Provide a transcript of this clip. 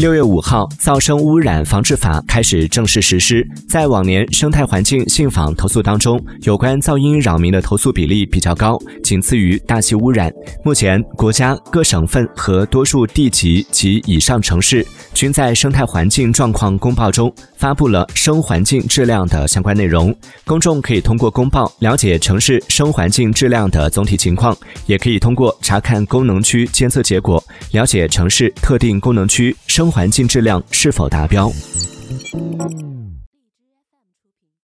六月五号，噪声污染防治法开始正式实施。在往年生态环境信访投诉当中，有关噪音扰民的投诉比例比较高，仅次于大气污染。目前，国家各省份和多数地级及以上城市均在生态环境状况公报中发布了生环境质量的相关内容。公众可以通过公报了解城市生环境质量的总体情况，也可以通过查看功能区监测结果，了解城市特定功能区生。环境质量是否达标？